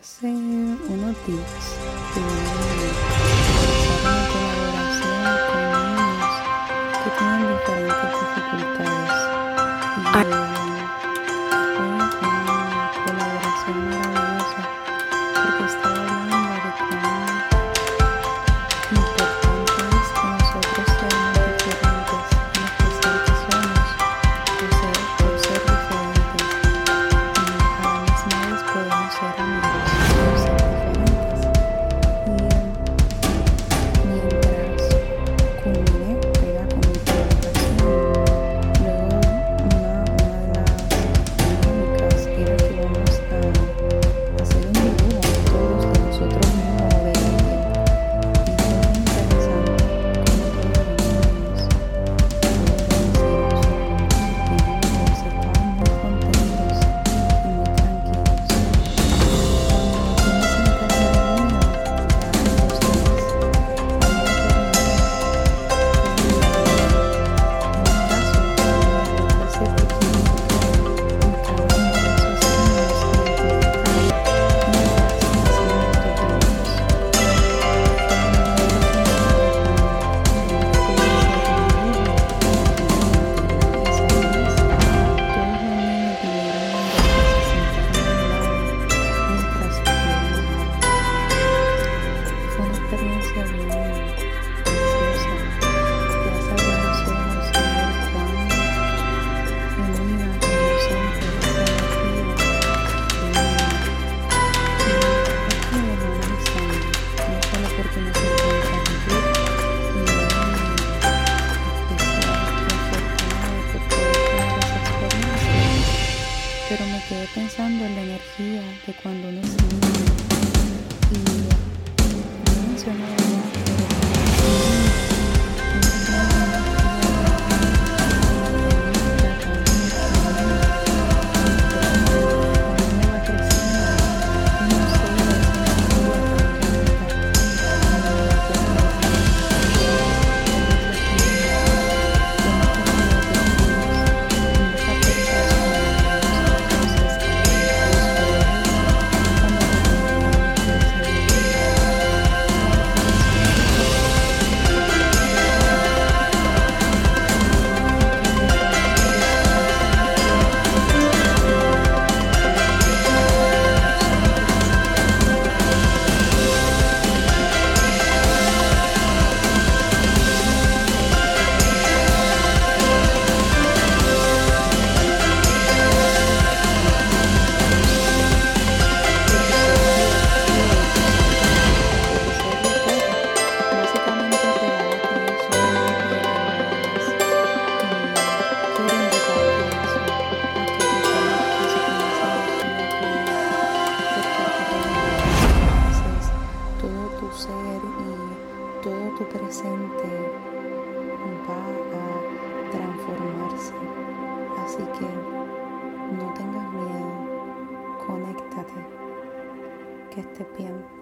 Senhor, o meu Deus. pensando en la energía de cuando uno se y tu presente va a transformarse. Así que no tengas miedo, conéctate, que estés bien.